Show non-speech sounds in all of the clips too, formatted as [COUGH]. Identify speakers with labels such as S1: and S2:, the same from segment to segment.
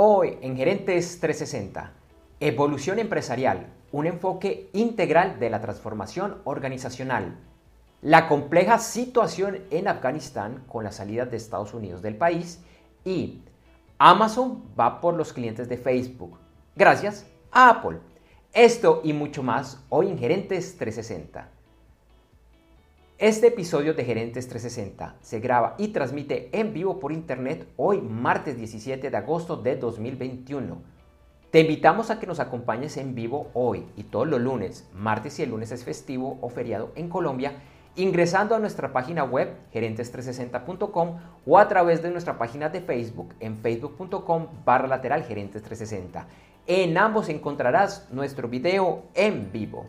S1: Hoy en Gerentes 360, evolución empresarial, un enfoque integral de la transformación organizacional, la compleja situación en Afganistán con la salida de Estados Unidos del país y Amazon va por los clientes de Facebook, gracias a Apple. Esto y mucho más hoy en Gerentes 360. Este episodio de Gerentes 360 se graba y transmite en vivo por internet hoy martes 17 de agosto de 2021. Te invitamos a que nos acompañes en vivo hoy y todos los lunes, martes y el lunes es festivo o feriado en Colombia, ingresando a nuestra página web gerentes360.com o a través de nuestra página de Facebook en facebook.com barra lateral gerentes 360. En ambos encontrarás nuestro video en vivo.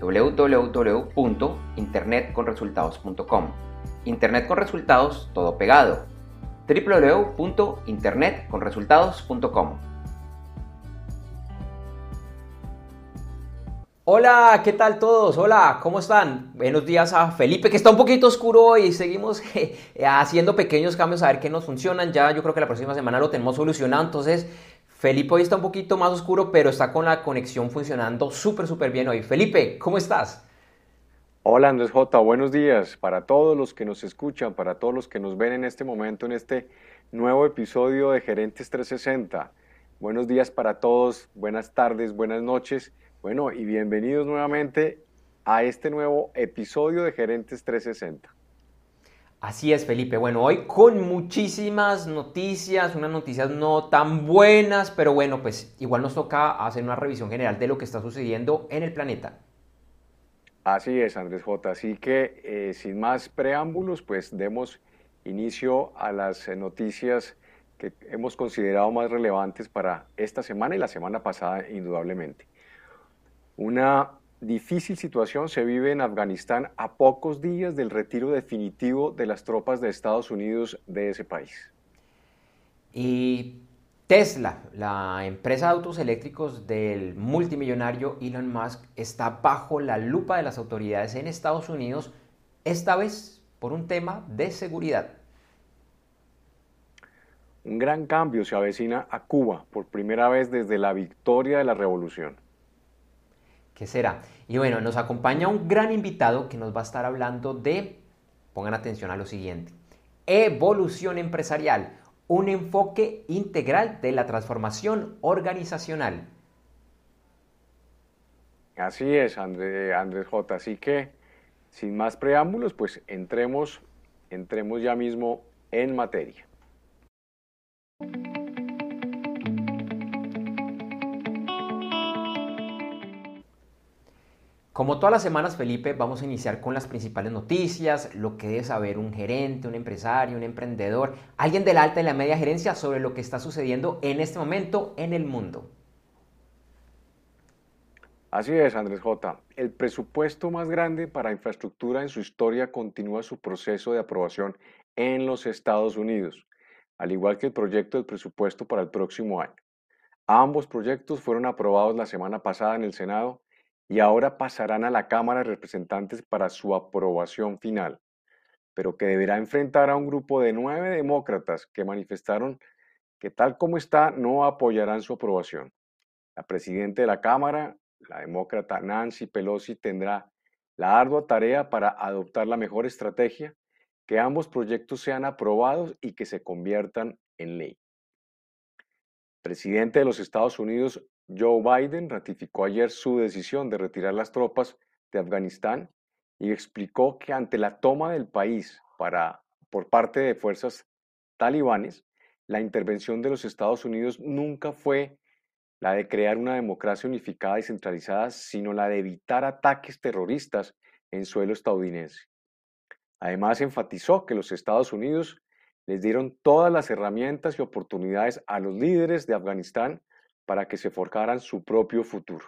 S1: www.internetconresultados.com. Internet con resultados, todo pegado. www.internetconresultados.com. Hola, ¿qué tal todos? Hola, ¿cómo están? Buenos días a Felipe, que está un poquito oscuro y seguimos [LAUGHS] haciendo pequeños cambios a ver qué nos funcionan. Ya yo creo que la próxima semana lo tenemos solucionado, entonces Felipe hoy está un poquito más oscuro, pero está con la conexión funcionando súper, súper bien hoy. Felipe, ¿cómo estás?
S2: Hola Andrés J, buenos días para todos los que nos escuchan, para todos los que nos ven en este momento, en este nuevo episodio de Gerentes 360. Buenos días para todos, buenas tardes, buenas noches. Bueno, y bienvenidos nuevamente a este nuevo episodio de Gerentes 360.
S1: Así es, Felipe. Bueno, hoy con muchísimas noticias, unas noticias no tan buenas, pero bueno, pues igual nos toca hacer una revisión general de lo que está sucediendo en el planeta.
S2: Así es, Andrés J. Así que eh, sin más preámbulos, pues demos inicio a las eh, noticias que hemos considerado más relevantes para esta semana y la semana pasada, indudablemente. Una difícil situación se vive en Afganistán a pocos días del retiro definitivo de las tropas de Estados Unidos de ese país.
S1: Y Tesla, la empresa de autos eléctricos del multimillonario Elon Musk, está bajo la lupa de las autoridades en Estados Unidos, esta vez por un tema de seguridad.
S2: Un gran cambio se avecina a Cuba por primera vez desde la victoria de la revolución.
S1: ¿Qué será? Y bueno, nos acompaña un gran invitado que nos va a estar hablando de, pongan atención a lo siguiente, evolución empresarial, un enfoque integral de la transformación organizacional.
S2: Así es, Andrés, Andrés J. Así que, sin más preámbulos, pues entremos, entremos ya mismo en materia.
S1: Como todas las semanas, Felipe, vamos a iniciar con las principales noticias, lo que debe saber un gerente, un empresario, un emprendedor, alguien de la alta y la media gerencia sobre lo que está sucediendo en este momento en el mundo.
S2: Así es, Andrés J. El presupuesto más grande para infraestructura en su historia continúa su proceso de aprobación en los Estados Unidos, al igual que el proyecto del presupuesto para el próximo año. Ambos proyectos fueron aprobados la semana pasada en el Senado y ahora pasarán a la Cámara de Representantes para su aprobación final, pero que deberá enfrentar a un grupo de nueve demócratas que manifestaron que tal como está no apoyarán su aprobación. La presidenta de la Cámara, la demócrata Nancy Pelosi, tendrá la ardua tarea para adoptar la mejor estrategia, que ambos proyectos sean aprobados y que se conviertan en ley. Presidente de los Estados Unidos Joe Biden ratificó ayer su decisión de retirar las tropas de Afganistán y explicó que ante la toma del país por parte de fuerzas talibanes, la intervención de los Estados Unidos nunca fue la de crear una democracia unificada y centralizada, sino la de evitar ataques terroristas en suelo estadounidense. Además, enfatizó que los Estados Unidos les dieron todas las herramientas y oportunidades a los líderes de Afganistán para que se forjaran su propio futuro.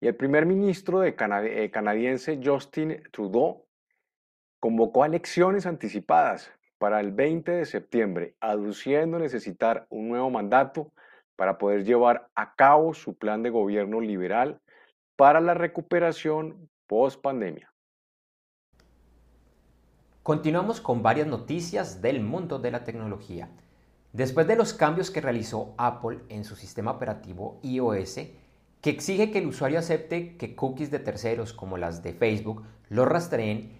S2: Y el primer ministro eh, canadiense Justin Trudeau convocó elecciones anticipadas para el 20 de septiembre, aduciendo necesitar un nuevo mandato para poder llevar a cabo su plan de gobierno liberal para la recuperación post pandemia.
S1: Continuamos con varias noticias del mundo de la tecnología. Después de los cambios que realizó Apple en su sistema operativo iOS, que exige que el usuario acepte que cookies de terceros como las de Facebook lo rastreen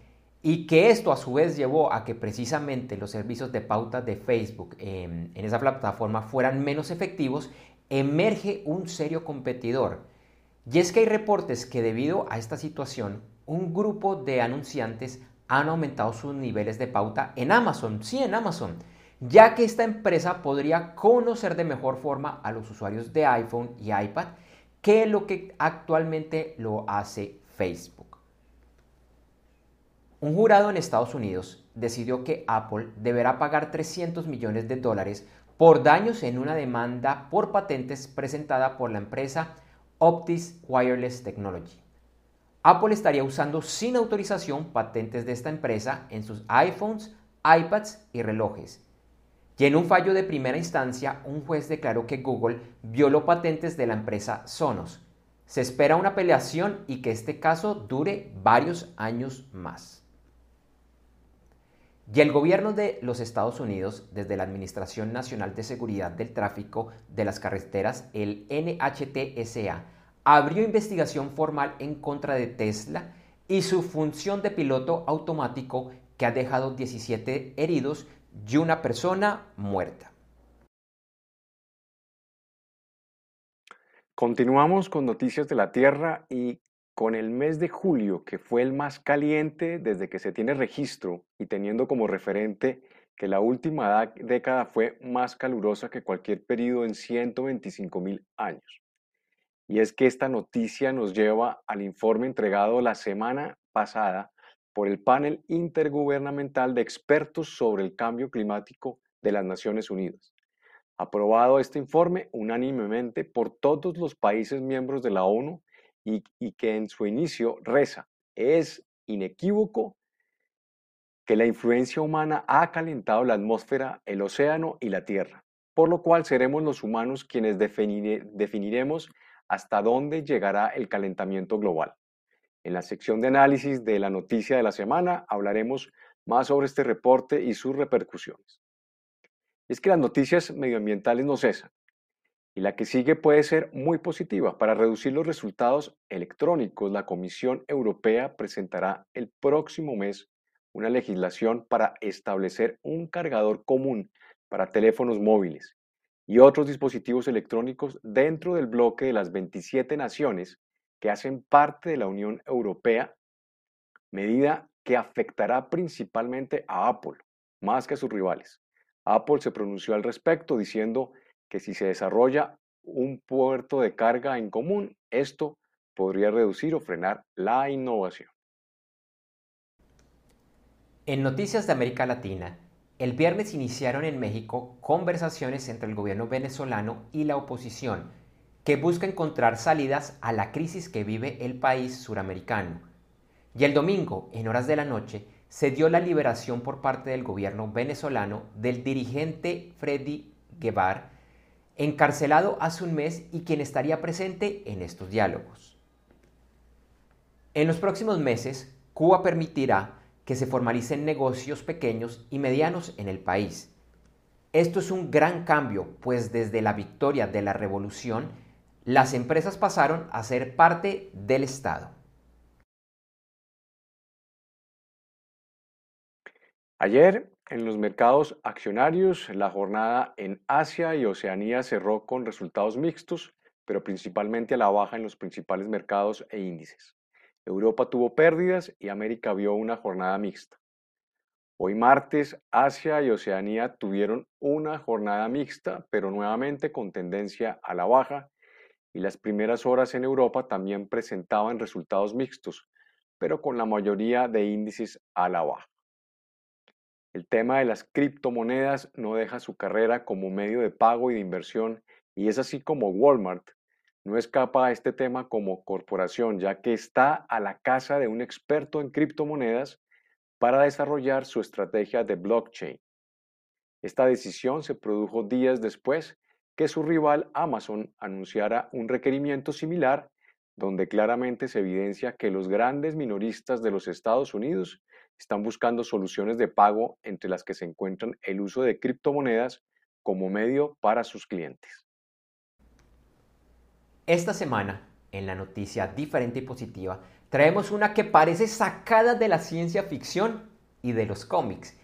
S1: y que esto a su vez llevó a que precisamente los servicios de pauta de Facebook en esa plataforma fueran menos efectivos, emerge un serio competidor. Y es que hay reportes que debido a esta situación, un grupo de anunciantes han aumentado sus niveles de pauta en Amazon, sí en Amazon, ya que esta empresa podría conocer de mejor forma a los usuarios de iPhone y iPad que lo que actualmente lo hace Facebook. Un jurado en Estados Unidos decidió que Apple deberá pagar 300 millones de dólares por daños en una demanda por patentes presentada por la empresa Optis Wireless Technology. Apple estaría usando sin autorización patentes de esta empresa en sus iPhones, iPads y relojes. Y en un fallo de primera instancia, un juez declaró que Google violó patentes de la empresa Sonos. Se espera una peleación y que este caso dure varios años más. Y el gobierno de los Estados Unidos, desde la Administración Nacional de Seguridad del Tráfico de las Carreteras, el NHTSA, abrió investigación formal en contra de Tesla y su función de piloto automático que ha dejado 17 heridos y una persona muerta.
S2: Continuamos con noticias de la Tierra y con el mes de julio, que fue el más caliente desde que se tiene registro y teniendo como referente que la última década fue más calurosa que cualquier periodo en 125 mil años. Y es que esta noticia nos lleva al informe entregado la semana pasada por el panel intergubernamental de expertos sobre el cambio climático de las Naciones Unidas. Aprobado este informe unánimemente por todos los países miembros de la ONU y, y que en su inicio reza, es inequívoco que la influencia humana ha calentado la atmósfera, el océano y la tierra, por lo cual seremos los humanos quienes definiremos hasta dónde llegará el calentamiento global. En la sección de análisis de la noticia de la semana hablaremos más sobre este reporte y sus repercusiones. Es que las noticias medioambientales no cesan y la que sigue puede ser muy positiva. Para reducir los resultados electrónicos, la Comisión Europea presentará el próximo mes una legislación para establecer un cargador común para teléfonos móviles y otros dispositivos electrónicos dentro del bloque de las 27 naciones que hacen parte de la Unión Europea, medida que afectará principalmente a Apple, más que a sus rivales. Apple se pronunció al respecto diciendo que si se desarrolla un puerto de carga en común, esto podría reducir o frenar la innovación.
S1: En noticias de América Latina, el viernes iniciaron en México conversaciones entre el gobierno venezolano y la oposición que busca encontrar salidas a la crisis que vive el país suramericano. Y el domingo, en horas de la noche, se dio la liberación por parte del gobierno venezolano del dirigente Freddy Guevara, encarcelado hace un mes y quien estaría presente en estos diálogos. En los próximos meses, Cuba permitirá que se formalicen negocios pequeños y medianos en el país. Esto es un gran cambio, pues desde la victoria de la revolución, las empresas pasaron a ser parte del Estado.
S2: Ayer, en los mercados accionarios, la jornada en Asia y Oceanía cerró con resultados mixtos, pero principalmente a la baja en los principales mercados e índices. Europa tuvo pérdidas y América vio una jornada mixta. Hoy martes, Asia y Oceanía tuvieron una jornada mixta, pero nuevamente con tendencia a la baja, y las primeras horas en Europa también presentaban resultados mixtos, pero con la mayoría de índices a la baja. El tema de las criptomonedas no deja su carrera como medio de pago y de inversión y es así como Walmart no escapa a este tema como corporación, ya que está a la casa de un experto en criptomonedas para desarrollar su estrategia de blockchain. Esta decisión se produjo días después que su rival Amazon anunciara un requerimiento similar donde claramente se evidencia que los grandes minoristas de los Estados Unidos están buscando soluciones de pago entre las que se encuentran el uso de criptomonedas como medio para sus clientes.
S1: Esta semana, en la noticia diferente y positiva, traemos una que parece sacada de la ciencia ficción y de los cómics.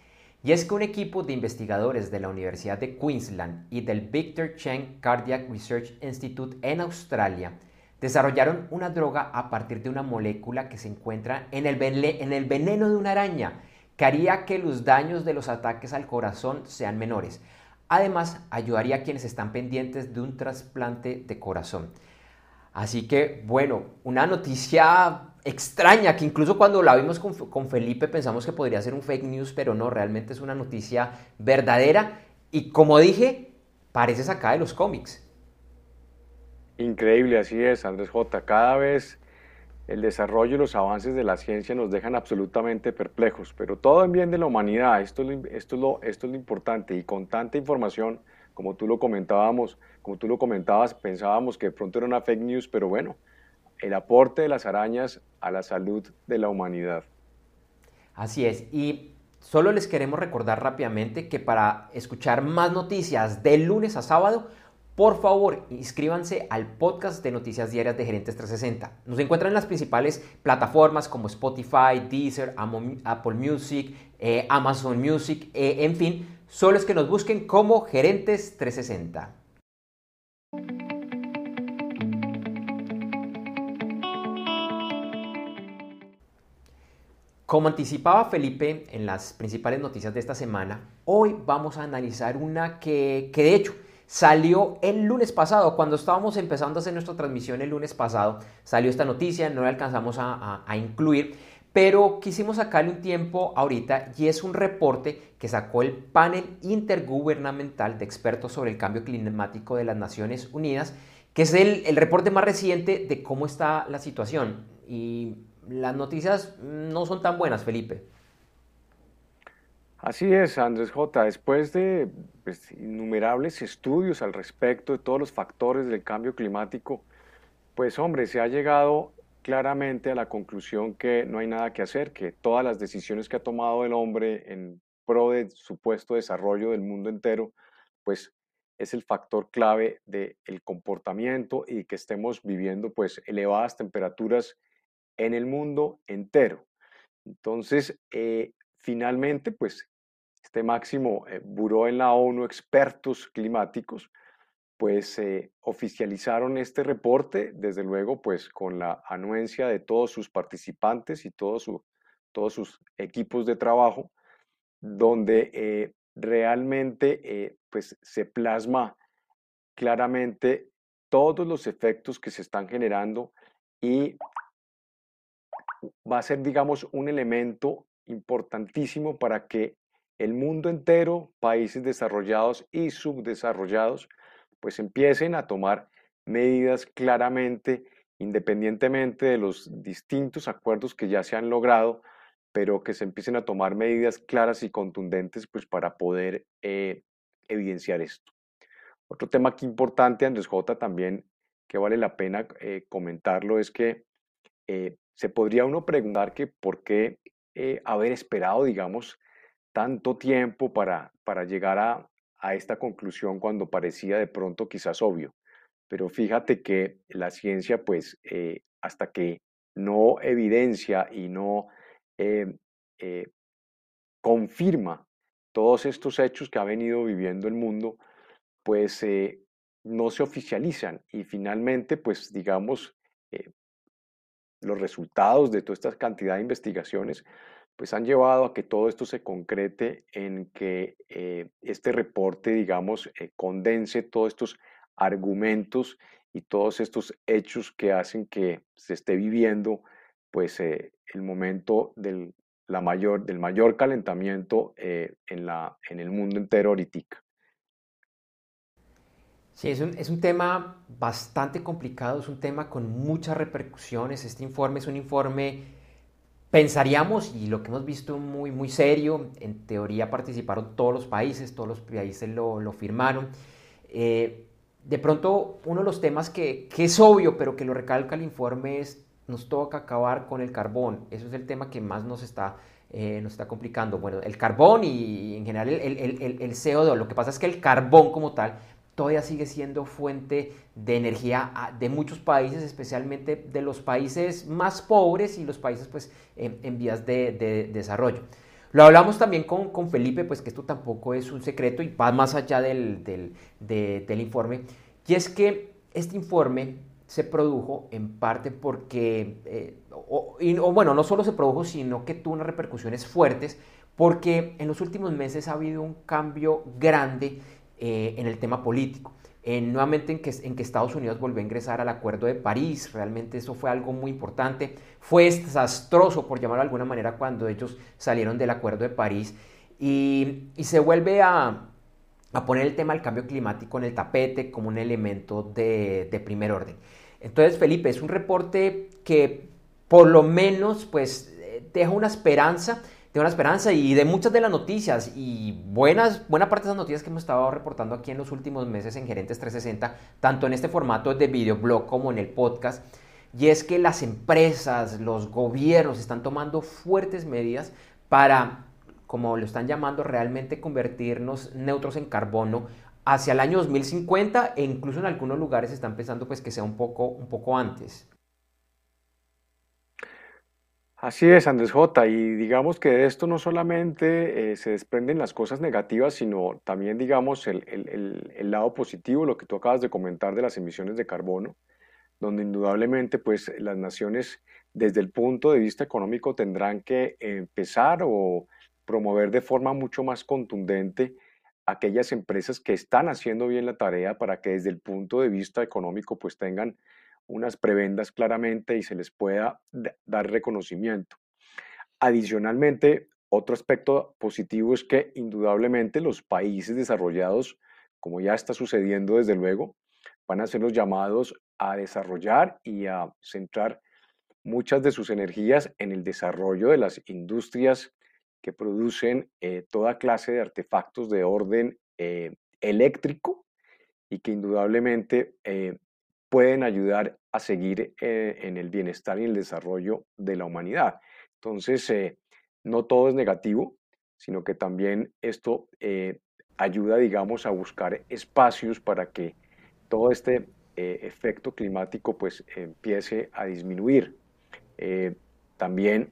S1: Y es que un equipo de investigadores de la Universidad de Queensland y del Victor Cheng Cardiac Research Institute en Australia desarrollaron una droga a partir de una molécula que se encuentra en el, en el veneno de una araña, que haría que los daños de los ataques al corazón sean menores. Además, ayudaría a quienes están pendientes de un trasplante de corazón. Así que, bueno, una noticia extraña que incluso cuando la vimos con, Felipe pensamos que podría ser un fake news, pero no, realmente es una noticia verdadera y como dije, parece sacada de los cómics.
S2: Increíble, así es, Andrés J. Cada vez el desarrollo y los avances de la ciencia nos dejan absolutamente perplejos, pero todo en bien de la humanidad, esto es lo, esto es lo, esto es lo importante y con tanta información como tú lo comentábamos, como tú lo comentabas, pensábamos que de pronto era una fake news, pero bueno, el aporte de las arañas a la salud de la humanidad.
S1: Así es, y solo les queremos recordar rápidamente que para escuchar más noticias de lunes a sábado, por favor, inscríbanse al podcast de Noticias Diarias de Gerentes 360. Nos encuentran en las principales plataformas como Spotify, Deezer, Apple Music, eh, Amazon Music, eh, en fin, solo es que nos busquen como Gerentes 360. Como anticipaba Felipe en las principales noticias de esta semana, hoy vamos a analizar una que, de hecho salió el lunes pasado, cuando estábamos empezando a hacer nuestra transmisión el lunes pasado, salió esta noticia, no la alcanzamos a incluir, pero quisimos sacarle un tiempo ahorita y es un reporte que sacó el panel intergubernamental de expertos sobre el cambio climático de las Naciones Unidas, que es el, reporte más reciente de cómo está la situación. Y las noticias no son tan buenas, Felipe.
S2: Así es, Andrés J. Después de pues, innumerables estudios al respecto de todos los factores del cambio climático, pues hombre, se ha llegado claramente a la conclusión que no hay nada que hacer, que todas las decisiones que ha tomado el hombre en pro de supuesto desarrollo del mundo entero, pues es el factor clave del comportamiento y que estemos viviendo pues elevadas temperaturas en el mundo entero. Entonces, eh, finalmente, pues este máximo eh, buró en la ONU expertos climáticos, pues eh, oficializaron este reporte, desde luego, pues con la anuencia de todos sus participantes y todos, todos sus equipos de trabajo, donde eh, realmente eh, pues se plasma claramente todos los efectos que se están generando y va a ser, digamos, un elemento importantísimo para que el mundo entero, países desarrollados y subdesarrollados, pues empiecen a tomar medidas claramente, independientemente de los distintos acuerdos que ya se han logrado, pero que se empiecen a tomar medidas claras y contundentes pues para poder eh, evidenciar esto. Otro tema aquí importante, Andrés J, también que vale la pena eh, comentarlo es que eh, se podría uno preguntar que por qué haber esperado, digamos, tanto tiempo para, para llegar a, a esta conclusión cuando parecía de pronto quizás obvio. Pero fíjate que la ciencia, pues, eh, hasta que no evidencia y no eh, eh, confirma todos estos hechos que ha venido viviendo el mundo, pues no se oficializan y finalmente, pues digamos, los resultados de toda esta cantidad de investigaciones pues han llevado a que todo esto se concrete en que eh, este reporte, digamos, eh, condense todos estos argumentos y todos estos hechos que hacen que se esté viviendo, pues, eh, el momento del la mayor, del mayor calentamiento eh, en, la, en el mundo entero ahorita.
S1: Sí, es un, es un, tema bastante complicado, es un tema con muchas repercusiones. Este informe es un informe, pensaríamos, y lo que hemos visto muy, muy serio, en teoría participaron todos los países, todos los países lo, lo firmaron. Eh, de pronto, uno de los temas que, que, es obvio, pero que lo recalca el informe es, nos toca acabar con el carbón. Eso es el tema que más nos está, eh, nos está complicando. Bueno, el carbón y, en general el, el, el, el CO2. Lo que pasa es que el carbón como tal todavía sigue siendo fuente de energía ah, de muchos países, especialmente de los países más pobres y los países pues, en, vías de, desarrollo. Lo hablamos también con, con, Felipe, pues que esto tampoco es un secreto y va más allá del, del, informe, y es que este informe se produjo en parte porque, eh, o, bueno, no solo se produjo, sino que tuvo unas repercusiones fuertes, porque en los últimos meses ha habido un cambio grande eh, en el tema político. nuevamente en que, Estados Unidos volvió a ingresar al Acuerdo de París, realmente eso fue algo muy importante. Fue desastroso, por llamarlo de alguna manera, cuando ellos salieron del Acuerdo de París y, se vuelve a, poner el tema del cambio climático en el tapete como un elemento de, de primer orden. Entonces, Felipe, es un reporte que por lo menos pues eh, deja una esperanza tengo una esperanza y de muchas de las noticias y buenas, buena parte de esas noticias que hemos estado reportando aquí en los últimos meses en Gerentes 360, tanto en este formato de videoblog como en el podcast, y es que las empresas, los gobiernos están tomando fuertes medidas para, como lo están llamando, realmente convertirnos neutros en carbono hacia el año 2050 e incluso en algunos lugares están pensando pues que sea un poco, un poco antes.
S2: Así es, Andrés J. Y digamos que de esto no solamente eh, se desprenden las cosas negativas, sino también, digamos, el, el, lado positivo, lo que tú acabas de comentar de las emisiones de carbono, donde indudablemente, pues, las naciones, desde el punto de vista económico, tendrán que empezar o promover de forma mucho más contundente aquellas empresas que están haciendo bien la tarea para que desde el punto de vista económico, pues, tengan unas prebendas claramente y se les pueda dar reconocimiento. Adicionalmente, otro aspecto positivo es que indudablemente los países desarrollados, como ya está sucediendo desde luego, van a ser los llamados a desarrollar y a centrar muchas de sus energías en el desarrollo de las industrias que producen eh, toda clase de artefactos de orden eh, eléctrico y que indudablemente eh, pueden ayudar a seguir eh, en el bienestar y el desarrollo de la humanidad. Entonces, eh, no todo es negativo, sino que también esto eh, ayuda, digamos, a buscar espacios para que todo este efecto climático pues empiece a disminuir. también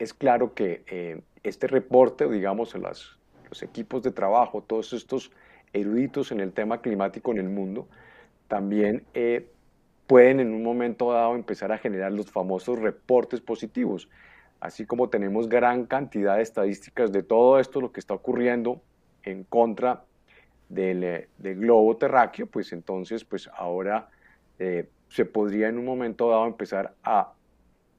S2: es claro que este reporte, digamos, los equipos de trabajo, todos estos eruditos en el tema climático en el mundo, también eh, pueden en un momento dado empezar a generar los famosos reportes positivos. Así como tenemos gran cantidad de estadísticas de todo esto, lo que está ocurriendo en contra del, eh, globo terráqueo, pues entonces, pues ahora eh, se podría en un momento dado empezar a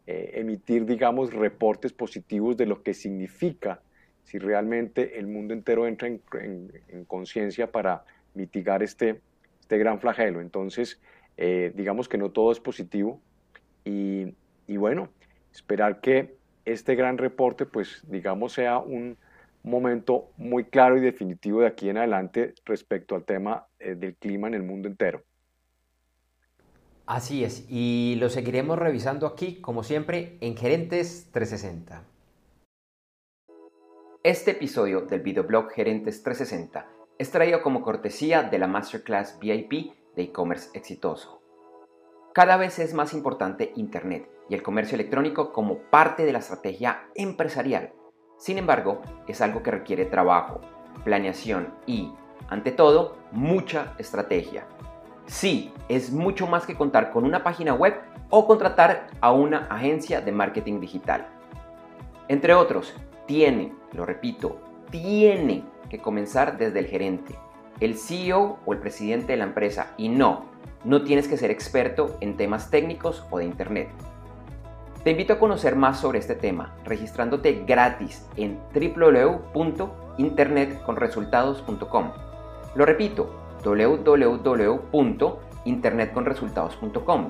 S2: emitir, digamos, reportes positivos de lo que significa si realmente el mundo entero entra en, en conciencia para mitigar este, este gran flagelo. Entonces, eh, digamos que no todo es positivo y, bueno, esperar que este gran reporte, pues digamos, sea un momento muy claro y definitivo de aquí en adelante respecto al tema eh, del clima en el mundo entero.
S1: Así es, y lo seguiremos revisando aquí, como siempre, en Gerentes 360. Este episodio del videoblog Gerentes 360 es traído como cortesía de la Masterclass VIP de e-commerce exitoso. Cada vez es más importante Internet y el comercio electrónico como parte de la estrategia empresarial. Sin embargo, es algo que requiere trabajo, planeación y, ante todo, mucha estrategia. Sí, es mucho más que contar con una página web o contratar a una agencia de marketing digital. Entre otros, tiene, lo repito, tiene que comenzar desde el gerente, el CEO o el presidente de la empresa. Y no, no tienes que ser experto en temas técnicos o de Internet. Te invito a conocer más sobre este tema registrándote gratis en www.internetconresultados.com. Lo repito, www.internetconresultados.com.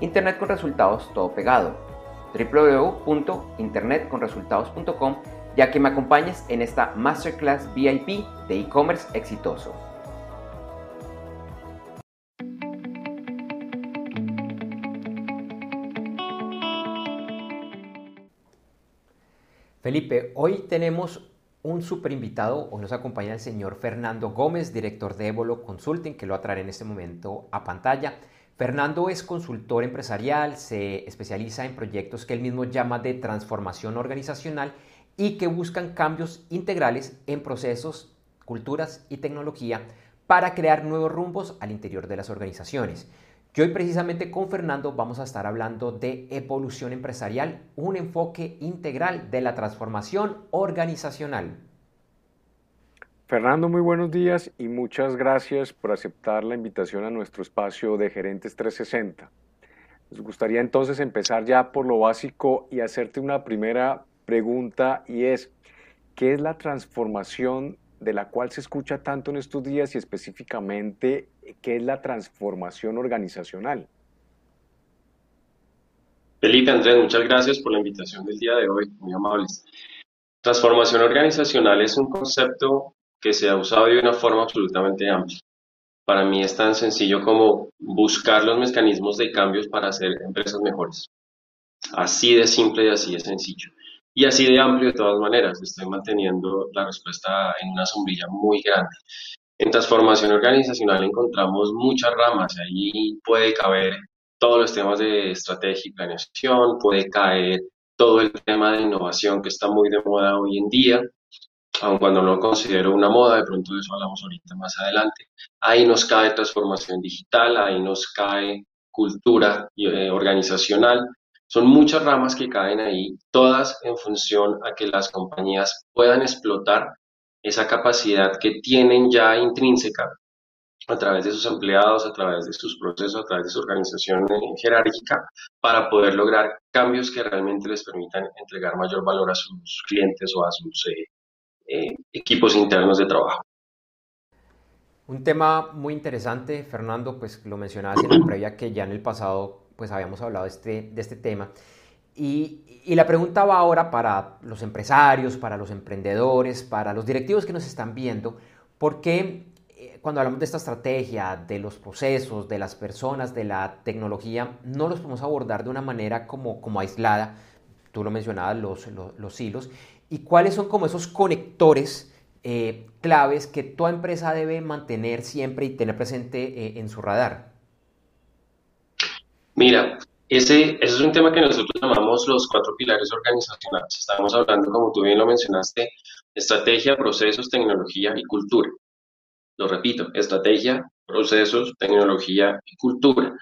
S1: Internet con resultados todo pegado. www.internetconresultados.com ya que me acompañes en esta Masterclass VIP de e-commerce exitoso. Felipe, hoy tenemos un super invitado. Hoy nos acompaña el señor Fernando Gómez, director de Evolo Consulting, que lo atraeré en este momento a pantalla. Fernando es consultor empresarial, se especializa en proyectos que él mismo llama de transformación organizacional y que buscan cambios integrales en procesos, culturas y tecnología para crear nuevos rumbos al interior de las organizaciones. Y hoy precisamente con Fernando vamos a estar hablando de evolución empresarial, un enfoque integral de la transformación organizacional.
S2: Fernando, muy buenos días y muchas gracias por aceptar la invitación a nuestro espacio de Gerentes 360. Nos gustaría entonces empezar ya por lo básico y hacerte una primera pregunta y es, ¿qué es la transformación de la cual se escucha tanto en estos días y específicamente qué es la transformación organizacional.
S3: Felipe, Andrés, muchas gracias por la invitación del día de hoy, muy amables. Transformación organizacional es un concepto que se ha usado de una forma absolutamente amplia. Para mí es tan sencillo como buscar los mecanismos de cambios para hacer empresas mejores. Así de simple y así de sencillo. Y así de amplio de todas maneras. Estoy manteniendo la respuesta en una sombrilla muy grande. En transformación organizacional encontramos muchas ramas, ahí puede caber todos los temas de estrategia y planeación, puede caer todo el tema de innovación que está muy de moda hoy en día, aun cuando no considero una moda, de pronto de eso hablamos ahorita más adelante. Ahí nos cae transformación digital, ahí nos cae cultura eh, organizacional. Son muchas ramas que caen ahí, todas en función a que las compañías puedan explotar esa capacidad que tienen ya intrínseca a través de sus empleados, a través de sus procesos, a través de su organización jerárquica, para poder lograr cambios que realmente les permitan entregar mayor valor a sus clientes o a sus eh, eh, equipos internos de trabajo.
S1: Un tema muy interesante, Fernando, pues lo mencionabas en la previa que ya en el pasado pues habíamos hablado de este, de este tema. Y, la pregunta va ahora para los empresarios, para los emprendedores, para los directivos que nos están viendo, ¿por qué eh, cuando hablamos de esta estrategia, de los procesos, de las personas, de la tecnología, no los podemos abordar de una manera como, como aislada? Tú lo mencionabas, los, los, hilos. ¿Y cuáles son como esos conectores eh, claves que toda empresa debe mantener siempre y tener presente eh, en su radar?
S3: Mira, ese, es un tema que nosotros llamamos los cuatro pilares organizacionales. Estamos hablando, como tú bien lo mencionaste, estrategia, procesos, tecnología y cultura. Lo repito, estrategia, procesos, tecnología y cultura.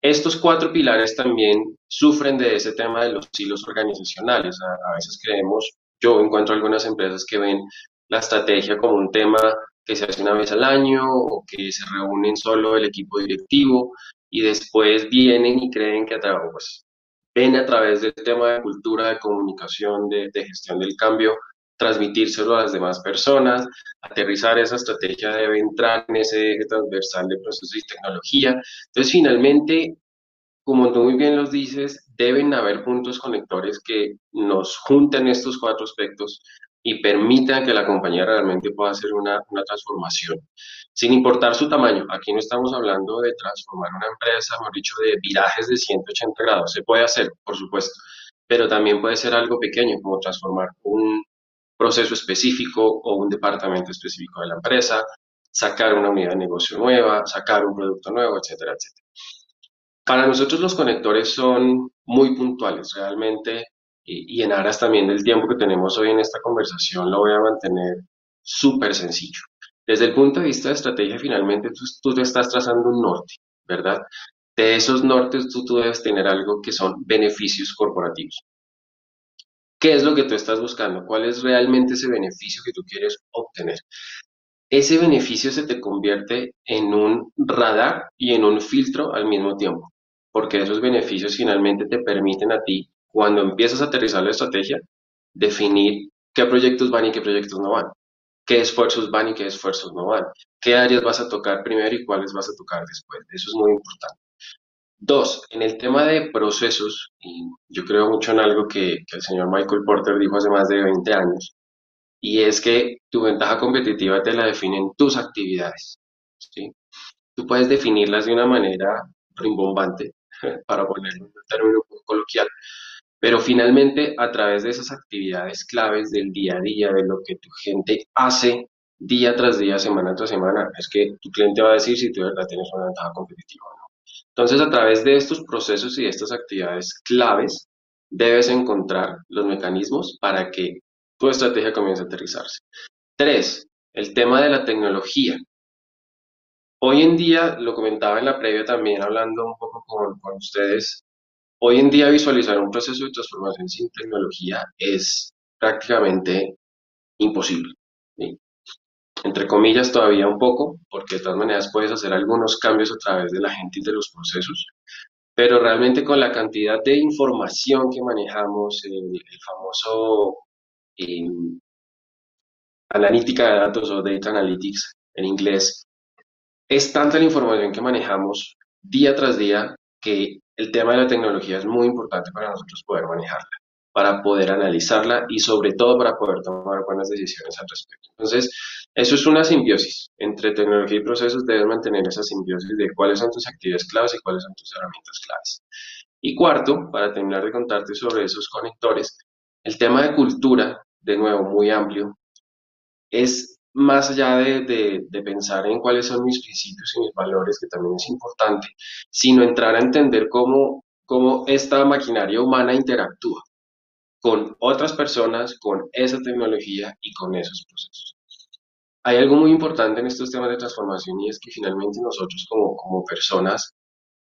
S3: Estos cuatro pilares también sufren de ese tema de los hilos organizacionales. A, a veces creemos, yo encuentro algunas empresas que ven la estrategia como un tema que se hace una vez al año o que se reúnen solo el equipo directivo y después vienen y creen que a través, pues, ven a través del tema de cultura, de comunicación, de, gestión del cambio, transmitírselo a las demás personas, aterrizar esa estrategia debe entrar en ese eje transversal de procesos y tecnología. Entonces, finalmente, como tú muy bien los dices, deben haber puntos conectores que nos junten estos cuatro aspectos y permitan que la compañía realmente pueda hacer una, una transformación sin importar su tamaño. Aquí no estamos hablando de transformar una empresa, hemos dicho, de virajes de 180 grados. Se puede hacer, por supuesto, pero también puede ser algo pequeño, como transformar un proceso específico o un departamento específico de la empresa, sacar una unidad de negocio nueva, sacar un producto nuevo, etcétera, etcétera. Para nosotros los conectores son muy puntuales, realmente, y, en aras también del tiempo que tenemos hoy en esta conversación, lo voy a mantener súper sencillo. Desde el punto de vista de estrategia, finalmente tú, tú estás trazando un norte, ¿verdad? De esos nortes tú, tú debes tener algo que son beneficios corporativos. ¿Qué es lo que tú estás buscando? ¿Cuál es realmente ese beneficio que tú quieres obtener? Ese beneficio se te convierte en un radar y en un filtro al mismo tiempo. porque esos beneficios finalmente te permiten a ti, cuando empiezas a aterrizar la estrategia, definir qué proyectos van y qué proyectos no van, qué esfuerzos van y qué esfuerzos no van, qué áreas vas a tocar primero y cuáles vas a tocar después. Eso es muy importante. Dos, en el tema de procesos, y yo creo mucho en algo que, el señor Michael Porter dijo hace más de 20 años, y es que tu ventaja competitiva te la definen tus actividades. ¿sí? Tú puedes definirlas de una manera rimbombante, [LAUGHS] para ponerlo en un término coloquial, pero finalmente a través de esas actividades claves del día a día, de lo que tu gente hace día tras día, semana tras semana, es que tu cliente va a decir si tú de verdad tienes una ventaja competitiva o no. Entonces, a través de estos procesos y estas actividades claves, debes encontrar los mecanismos para que tu estrategia comience a aterrizarse. Tres, el tema de la tecnología. Hoy en día, lo comentaba en la previa también, hablando un poco con, con ustedes, hoy en día visualizar un proceso de transformación sin tecnología es prácticamente imposible. Entre comillas, todavía un poco, porque de todas maneras puedes hacer algunos cambios a través de la gente y de los procesos, pero realmente con la cantidad de información que manejamos, el, famoso eh, analítica de datos o data analytics en inglés, es tanta la información que manejamos día tras día que el tema de la tecnología es muy importante para nosotros poder manejarla, para poder analizarla y sobre todo para poder tomar buenas decisiones al respecto. Entonces, eso es una simbiosis entre tecnología y procesos. Debes mantener esa simbiosis de cuáles son tus actividades claves y cuáles son tus herramientas claves. Y cuarto, para terminar de contarte sobre esos conectores, el tema de cultura, de nuevo, muy amplio, es más allá de, pensar en cuáles son mis principios y mis valores, que también es importante, sino entrar a entender cómo, cómo esta maquinaria humana interactúa con otras personas, con esa tecnología y con esos procesos. Hay algo muy importante en estos temas de transformación y es que finalmente nosotros como, como personas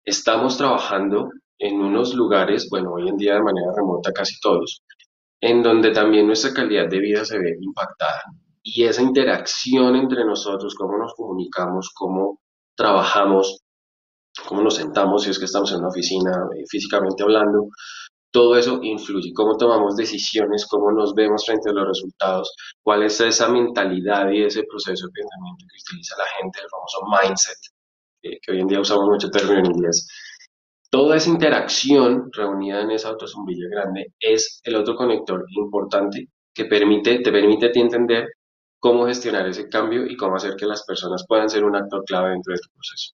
S3: estamos trabajando en unos lugares, bueno, hoy en día de manera remota casi todos, en donde también nuestra calidad de vida se ve impactada y esa interacción entre nosotros, cómo nos comunicamos, cómo trabajamos, cómo nos sentamos, si es que estamos en una oficina eh, físicamente hablando, todo eso influye, cómo tomamos decisiones, cómo nos vemos frente a los resultados, cuál es esa mentalidad y ese proceso de pensamiento que utiliza la gente, el famoso mindset, que hoy en día usamos mucho término en inglés. Toda esa interacción reunida en esa autosombrilla grande es el otro conector importante que permite, te permite entender cómo gestionar ese cambio y cómo hacer que las personas puedan ser un actor clave dentro de este proceso.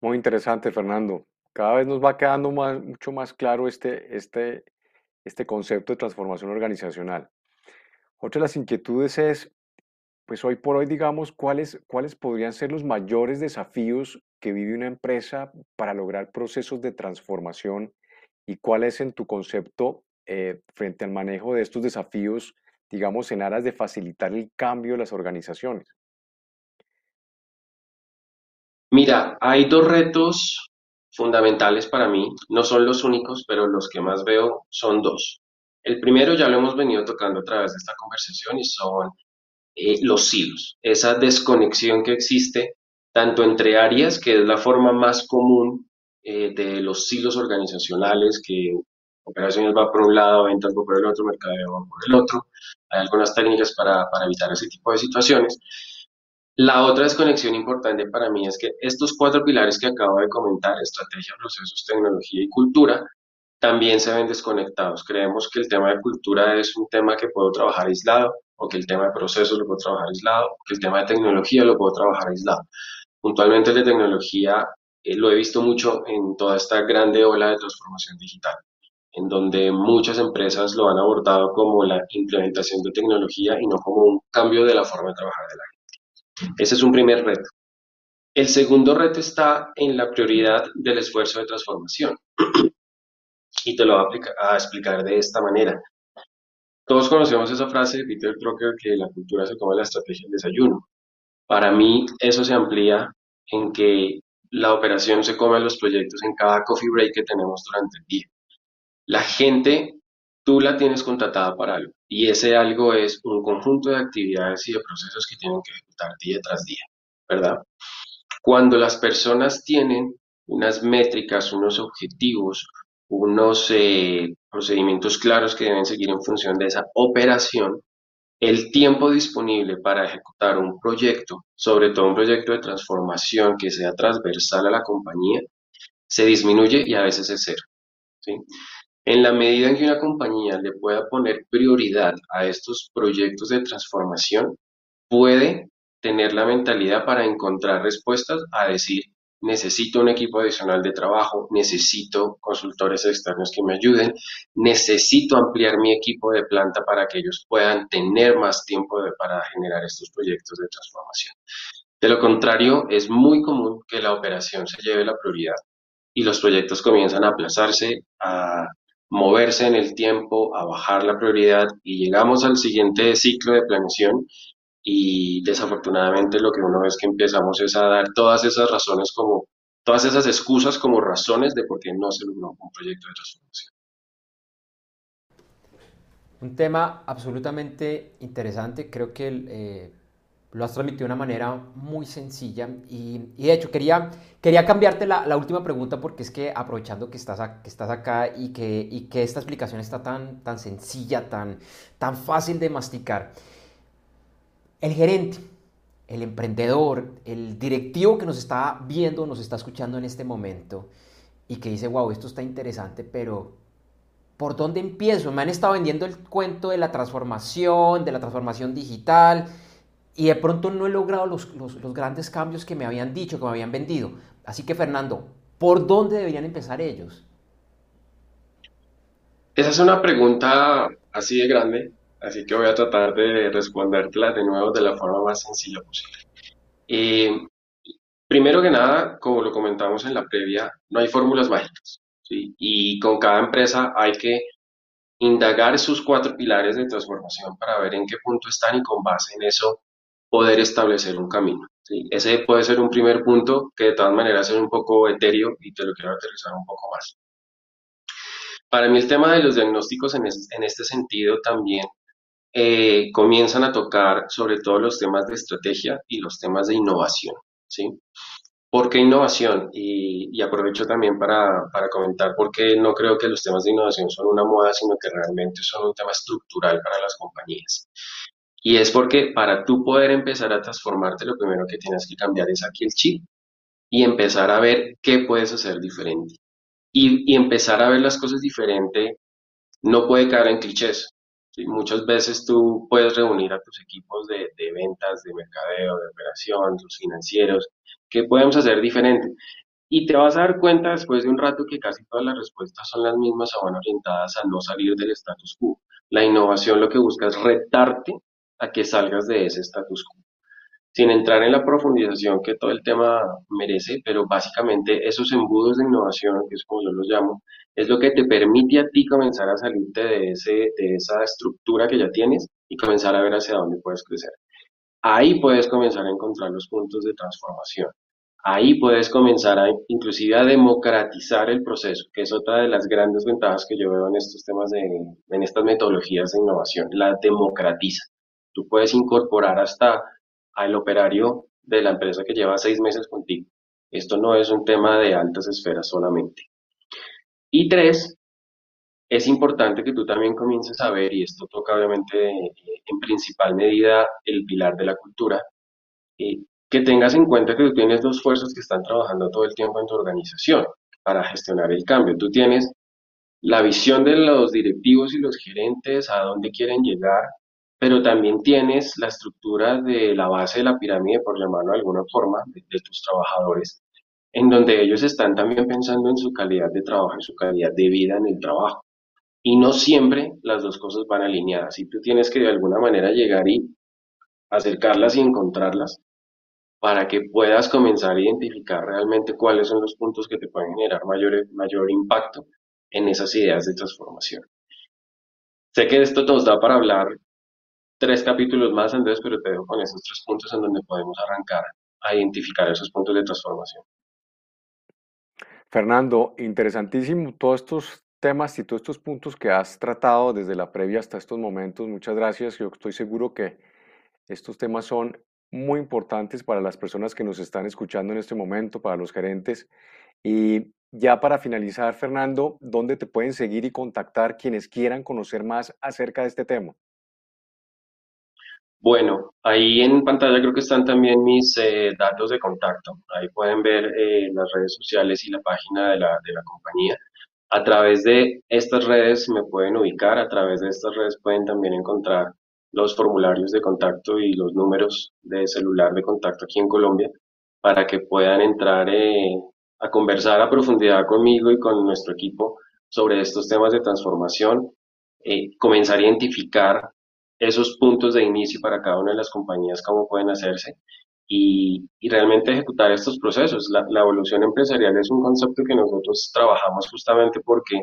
S2: Muy interesante, Fernando. Cada vez nos va quedando mucho más claro este, este, este concepto de transformación organizacional. Otra de las inquietudes es, pues hoy por hoy, digamos, cuáles, cuáles podrían ser los mayores desafíos que vive una empresa para lograr procesos de transformación y cuál es en tu concepto eh, frente al manejo de estos desafíos, digamos, en aras de facilitar el cambio de las organizaciones?
S3: Mira, hay dos retos fundamentales para mí, no son los únicos, pero los que más veo son dos. El primero ya lo hemos venido tocando a través de esta conversación y son eh, los silos, esa desconexión que existe tanto entre áreas, que es la forma más común eh, de los silos organizacionales, que operaciones va por un lado, ventas va por el otro, mercadeo va por el otro. Hay algunas técnicas para, para evitar ese tipo de situaciones. La otra desconexión importante para mí es que estos cuatro pilares que acabo de comentar, estrategia, procesos, tecnología y cultura, también se ven desconectados. Creemos que el tema de cultura es un tema que puedo trabajar aislado, o que el tema de procesos lo puedo trabajar aislado, o que el tema de tecnología lo puedo trabajar aislado. Puntualmente el de tecnología eh, lo he visto mucho en toda esta grande ola de transformación digital en donde muchas empresas lo han abordado como la implementación de tecnología y no como un cambio de la forma de trabajar de la gente. Ese es un primer reto. El segundo reto está en la prioridad del esfuerzo de transformación. [CLEARS THROAT] y te lo voy a, explicar de esta manera. Todos conocemos esa frase de Peter Drucker que la cultura se come la estrategia del desayuno. Para mí eso se amplía en que la operación se come los proyectos en cada coffee break que tenemos durante el día. La gente, tú la tienes contratada para algo y ese algo es un conjunto de actividades y de procesos que tienen que ejecutar día tras día, ¿verdad? Cuando las personas tienen unas métricas, unos objetivos, unos eh, procedimientos claros que deben seguir en función de esa operación, el tiempo disponible para ejecutar un proyecto, sobre todo un proyecto de transformación que sea transversal a la compañía, se disminuye y a veces es cero. En la medida en que una compañía le pueda poner prioridad a estos proyectos de transformación, puede tener la mentalidad para encontrar respuestas a decir, necesito un equipo adicional de trabajo, necesito consultores externos que me ayuden, necesito ampliar mi equipo de planta para que ellos puedan tener más tiempo para generar estos proyectos de transformación. De lo contrario, es muy común que la operación se lleve la prioridad y los proyectos comienzan a aplazarse, a moverse en el tiempo, a bajar la prioridad y llegamos al siguiente ciclo de planeación y desafortunadamente lo que uno ve es que empezamos es a dar todas esas razones como, todas esas excusas como razones de por qué no se logró un proyecto de transformación.
S1: Un tema absolutamente interesante, creo que eh, lo has transmitido de una manera muy sencilla y, de hecho quería, quería cambiarte la, última pregunta porque es que aprovechando que estás, que estás acá y que, y que esta explicación está tan, tan sencilla, tan, tan fácil de masticar, el gerente, el emprendedor, el directivo que nos está viendo, nos está escuchando en este momento y que dice, wow, esto está interesante, pero ¿por dónde empiezo? Me han estado vendiendo el cuento de la transformación, de la transformación digital y de pronto no he logrado los, grandes cambios que me habían dicho, que me habían vendido. Así que Fernando, ¿por dónde deberían empezar ellos?
S3: Esa es una pregunta así de grande así que voy a tratar de respondértela de nuevo de la forma más sencilla posible. Eh, primero que nada, como lo comentamos en la previa, no hay fórmulas mágicas, y con cada empresa hay que indagar sus cuatro pilares de transformación para ver en qué punto están y con base en eso poder establecer un camino. Ese puede ser un primer punto que de todas maneras es un poco etéreo y te lo quiero aterrizar un poco más. Para mí el tema de los diagnósticos en, este sentido también eh, comienzan a tocar sobre todo los temas de estrategia y los temas de innovación, ¿sí? ¿Por qué innovación? Y, aprovecho también para, para, comentar por qué no creo que los temas de innovación son una moda, sino que realmente son un tema estructural para las compañías. Y es porque para tú poder empezar a transformarte, lo primero que tienes que cambiar es aquí el chip y empezar a ver qué puedes hacer diferente. Y, empezar a ver las cosas diferente no puede caer en clichés. Muchas veces tú puedes reunir a tus equipos de, ventas, de mercadeo, de operación, tus financieros, ¿qué podemos hacer diferente? Y te vas a dar cuenta después de un rato que casi todas las respuestas son las mismas o van orientadas a no salir del status quo. La innovación lo que busca es retarte a que salgas de ese status quo sin entrar en la profundización que todo el tema merece, pero básicamente esos embudos de innovación, que es como yo los llamo, es lo que te permite a ti comenzar a salirte de, ese, de esa estructura que ya tienes y comenzar a ver hacia dónde puedes crecer. Ahí puedes comenzar a encontrar los puntos de transformación. Ahí puedes comenzar a, inclusive a democratizar el proceso, que es otra de las grandes ventajas que yo veo en estos temas de, en estas metodologías de innovación, la democratiza. Tú puedes incorporar hasta al operario de la empresa que lleva seis meses contigo. Esto no es un tema de altas esferas solamente. Y tres, es importante que tú también comiences a ver, y esto toca obviamente eh, en principal medida el pilar de la cultura, eh, que tengas en cuenta que tú tienes dos fuerzas que están trabajando todo el tiempo en tu organización para gestionar el cambio. Tú tienes la visión de los directivos y los gerentes, a dónde quieren llegar, pero también tienes la estructura de la base de la pirámide, por llamarlo de alguna forma, de, tus trabajadores, en donde ellos están también pensando en su calidad de trabajo, en su calidad de vida en el trabajo. Y no siempre las dos cosas van alineadas. Y tú tienes que de alguna manera llegar y acercarlas y encontrarlas para que puedas comenzar a identificar realmente cuáles son los puntos que te pueden generar mayor, mayor impacto en esas ideas de transformación. Sé que esto nos da para hablar tres capítulos más, Andrés, pero te dejo con esos tres puntos en donde podemos arrancar a identificar esos puntos de transformación.
S2: Fernando, interesantísimo todos estos temas y todos estos puntos que has tratado desde la previa hasta estos momentos. Muchas gracias. Yo estoy seguro que estos temas son muy importantes para las personas que nos están escuchando en este momento, para los gerentes. Y ya para finalizar, Fernando, ¿dónde te pueden seguir y contactar quienes quieran conocer más acerca de este tema?
S3: Bueno, ahí en pantalla creo que están también mis eh, datos de contacto. Ahí pueden ver eh, las redes sociales y la página de la, de la compañía. A través de estas redes me pueden ubicar, a través de estas redes pueden también encontrar los formularios de contacto y los números de celular de contacto aquí en Colombia para que puedan entrar eh, a conversar a profundidad conmigo y con nuestro equipo sobre estos temas de transformación, comenzar a identificar esos puntos de inicio para cada una de las compañías, cómo pueden hacerse y, realmente ejecutar estos procesos. La, evolución empresarial es un concepto que nosotros trabajamos justamente porque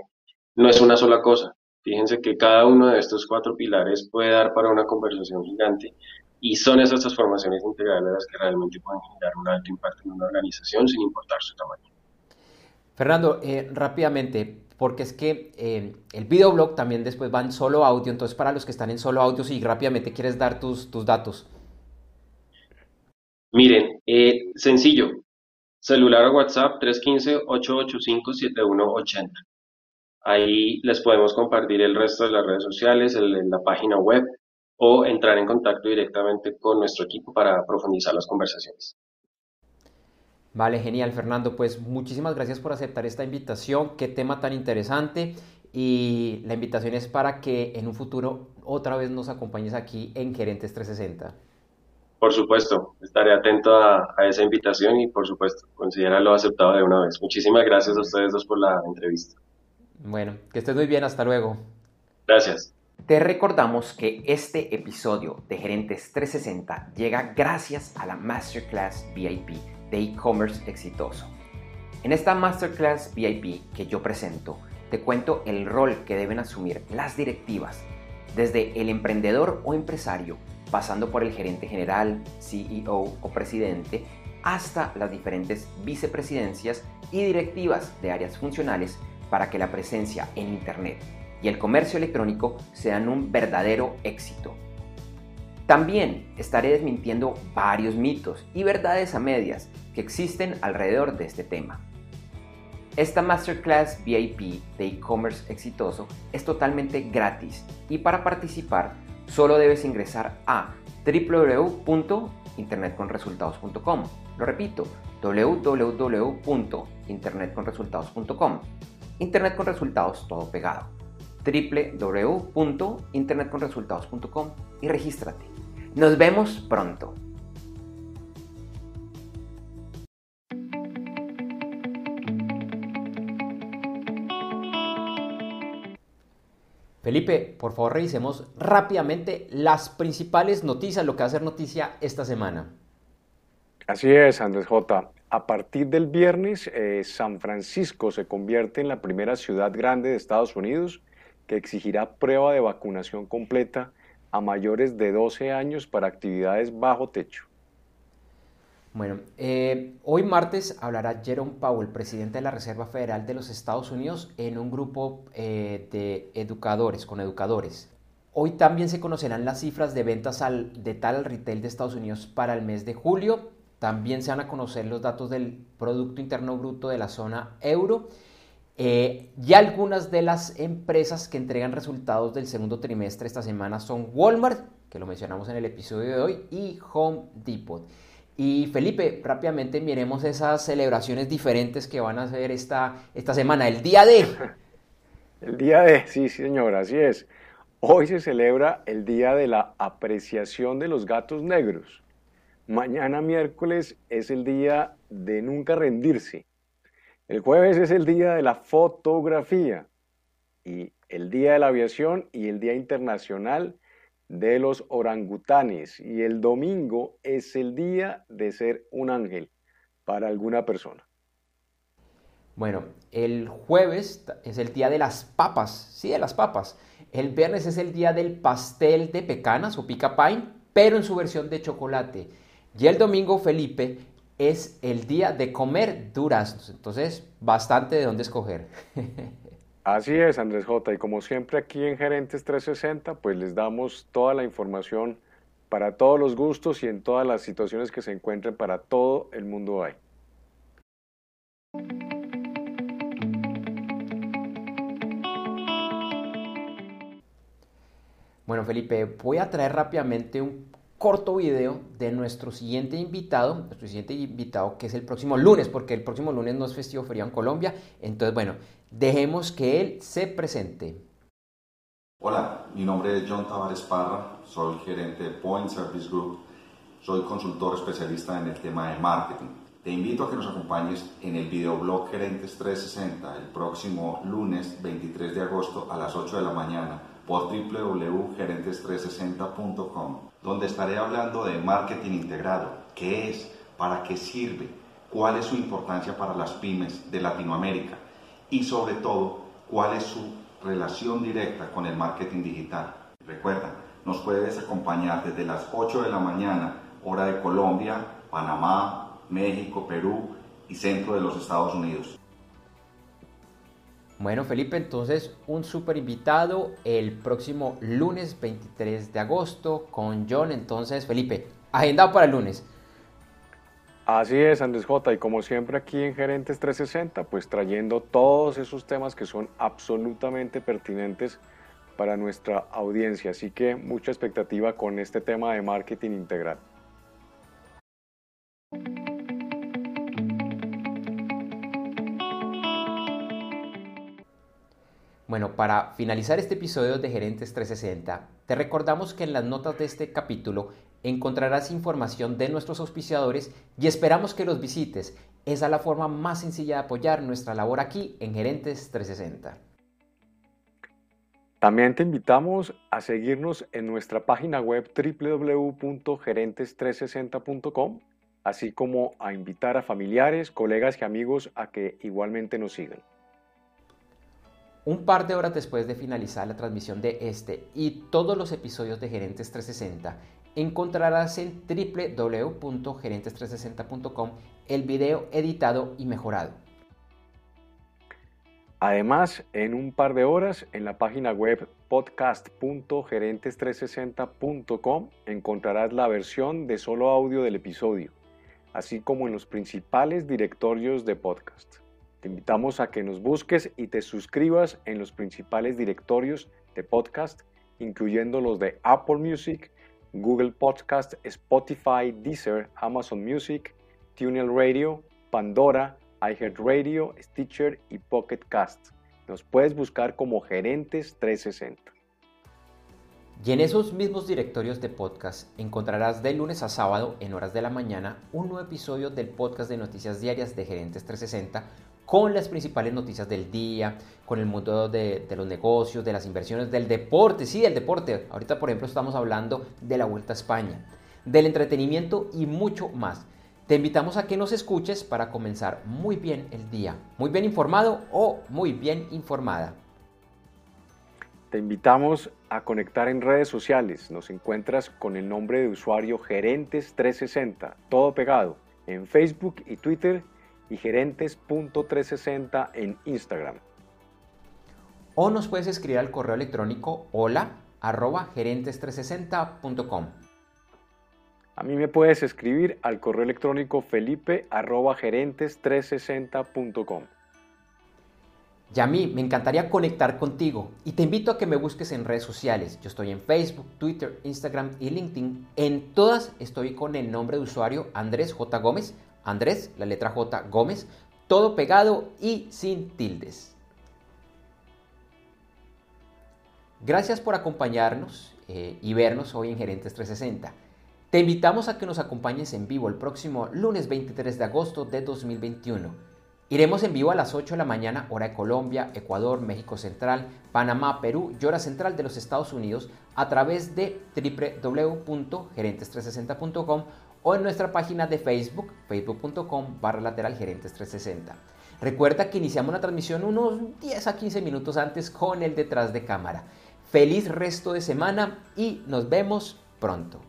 S3: no es una sola cosa. Fíjense que cada uno de estos cuatro pilares puede dar para una conversación gigante y son esas transformaciones integrales las que realmente pueden generar un alto impacto en una organización sin importar su tamaño.
S1: Fernando, eh, rápidamente, porque es que eh, el videoblog también después va en solo audio, entonces para los que están en solo audio, si rápidamente quieres dar tus, tus datos.
S3: Miren, eh, sencillo, celular o WhatsApp 315-885-7180. Ahí les podemos compartir el resto de las redes sociales, la página web o entrar en contacto directamente con nuestro equipo para profundizar las conversaciones.
S1: Vale, genial, Fernando. Pues muchísimas gracias por aceptar esta invitación. Qué tema tan interesante. Y la invitación es para que en un futuro otra vez nos acompañes aquí en Gerentes 360.
S3: Por supuesto, estaré atento a, esa invitación y por supuesto, considéralo aceptado de una vez. Muchísimas gracias a ustedes dos por la entrevista.
S1: Bueno, que estés muy bien, hasta luego.
S3: Gracias.
S1: Te recordamos que este episodio de Gerentes 360 llega gracias a la Masterclass VIP de e-commerce exitoso. En esta masterclass VIP que yo presento, te cuento el rol que deben asumir las directivas, desde el emprendedor o empresario, pasando por el gerente general, CEO o presidente, hasta las diferentes vicepresidencias y directivas de áreas funcionales para que la presencia en Internet y el comercio electrónico sean un verdadero éxito. También estaré desmintiendo varios mitos y verdades a medias que existen alrededor de este tema. Esta Masterclass VIP de e-commerce exitoso es totalmente gratis y para participar solo debes ingresar a www.internetconresultados.com. Lo repito, www.internetconresultados.com. Internet con resultados todo pegado. www.internetconresultados.com y regístrate. Nos vemos pronto. Felipe, por favor revisemos rápidamente las principales noticias, lo que va a ser noticia esta semana.
S2: Así es, Andrés J. A partir del viernes, eh, San Francisco se convierte en la primera ciudad grande de Estados Unidos que exigirá prueba de vacunación completa a mayores de 12 años para actividades bajo techo.
S1: Bueno, eh, hoy martes hablará Jerome Powell, presidente de la Reserva Federal de los Estados Unidos, en un grupo eh, de educadores, con educadores. Hoy también se conocerán las cifras de ventas al, de tal retail de Estados Unidos para el mes de julio. También se van a conocer los datos del Producto Interno Bruto de la zona euro. Eh, y algunas de las empresas que entregan resultados del segundo trimestre esta semana son Walmart, que lo mencionamos en el episodio de hoy, y Home Depot. Y Felipe, rápidamente miremos esas celebraciones diferentes que van a hacer esta, esta semana, el día de... [LAUGHS]
S2: El día de, sí, señor, así es. Hoy se celebra el Día de la Apreciación de los Gatos Negros. Mañana miércoles es el día de nunca rendirse. El jueves es el día de la fotografía y el día de la aviación y el Día Internacional de los orangutanes y el domingo es el día de ser un ángel para alguna persona.
S1: Bueno, el jueves es el día de las papas, sí, de las papas. El viernes es el día del pastel de pecanas o pica pine, pero en su versión de chocolate. Y el domingo, Felipe, es el día de comer duraznos. Entonces, bastante de dónde escoger. [LAUGHS]
S2: Así es, Andrés J. Y como siempre aquí en Gerentes 360, pues les damos toda la información para todos los gustos y en todas las situaciones que se encuentren para todo el mundo hay.
S1: Bueno, Felipe, voy a traer rápidamente un corto video de nuestro siguiente invitado, nuestro siguiente invitado que es el próximo lunes, porque el próximo lunes no es festivo feriado en Colombia. Entonces, bueno, dejemos que él se presente.
S4: Hola, mi nombre es John Tavares Parra, soy gerente de Point Service Group, soy consultor especialista en el tema de marketing. Te invito a que nos acompañes en el videoblog Gerentes 360 el próximo lunes 23 de agosto a las 8 de la mañana por www.gerentes360.com, donde estaré hablando de marketing integrado, qué es, para qué sirve, cuál es su importancia para las pymes de Latinoamérica y sobre todo cuál es su relación directa con el marketing digital. Recuerda, nos puedes acompañar desde las 8 de la mañana, hora de Colombia, Panamá, México, Perú y centro de los Estados Unidos.
S1: Bueno, Felipe, entonces un súper invitado el próximo lunes 23 de agosto con John. Entonces, Felipe, agendado para el lunes.
S2: Así es, Andrés J. Y como siempre aquí en Gerentes 360, pues trayendo todos esos temas que son absolutamente pertinentes para nuestra audiencia. Así que mucha expectativa con este tema de marketing integral.
S1: Bueno, para finalizar este episodio de Gerentes 360, te recordamos que en las notas de este capítulo encontrarás información de nuestros auspiciadores y esperamos que los visites. Esa es la forma más sencilla de apoyar nuestra labor aquí en Gerentes 360.
S2: También te invitamos a seguirnos en nuestra página web www.gerentes360.com, así como a invitar a familiares, colegas y amigos a que igualmente nos sigan.
S1: Un par de horas después de finalizar la transmisión de este y todos los episodios de Gerentes 360, encontrarás en www.gerentes360.com el video editado y mejorado.
S2: Además, en un par de horas en la página web podcast.gerentes360.com encontrarás la versión de solo audio del episodio, así como en los principales directorios de podcast. Te invitamos a que nos busques y te suscribas en los principales directorios de podcast, incluyendo los de Apple Music, Google Podcast, Spotify, Deezer, Amazon Music, TuneIn Radio, Pandora, iHeartRadio, Stitcher y Pocket Cast. Nos puedes buscar como Gerentes 360.
S1: Y en esos mismos directorios de podcast encontrarás de lunes a sábado en horas de la mañana un nuevo episodio del podcast de noticias diarias de Gerentes 360 con las principales noticias del día, con el mundo de, los negocios, de las inversiones, del deporte, sí, del deporte. Ahorita, por ejemplo, estamos hablando de la Vuelta a España, del entretenimiento y mucho más. Te invitamos a que nos escuches para comenzar muy bien el día, muy bien informado o muy bien informada.
S2: Te invitamos a conectar en redes sociales. Nos encuentras con el nombre de usuario Gerentes360, todo pegado, en Facebook y Twitter y gerentes.360 en Instagram.
S1: O nos puedes escribir al correo electrónico hola arroba gerentes360.com.
S2: A mí me puedes escribir al correo electrónico felipe arroba gerentes360.com.
S1: Y a mí me encantaría conectar contigo y te invito a que me busques en redes sociales. Yo estoy en Facebook, Twitter, Instagram y LinkedIn. En todas estoy con el nombre de usuario Andrés J. Gómez Andrés, la letra J Gómez, todo pegado y sin tildes. Gracias por acompañarnos eh, y vernos hoy en Gerentes 360. Te invitamos a que nos acompañes en vivo el próximo lunes 23 de agosto de 2021. Iremos en vivo a las 8 de la mañana, hora de Colombia, Ecuador, México Central, Panamá, Perú y hora central de los Estados Unidos a través de www.gerentes360.com o en nuestra página de Facebook, facebook.com barra lateral gerentes 360. Recuerda que iniciamos la transmisión unos 10 a 15 minutos antes con el detrás de cámara. Feliz resto de semana y nos vemos pronto.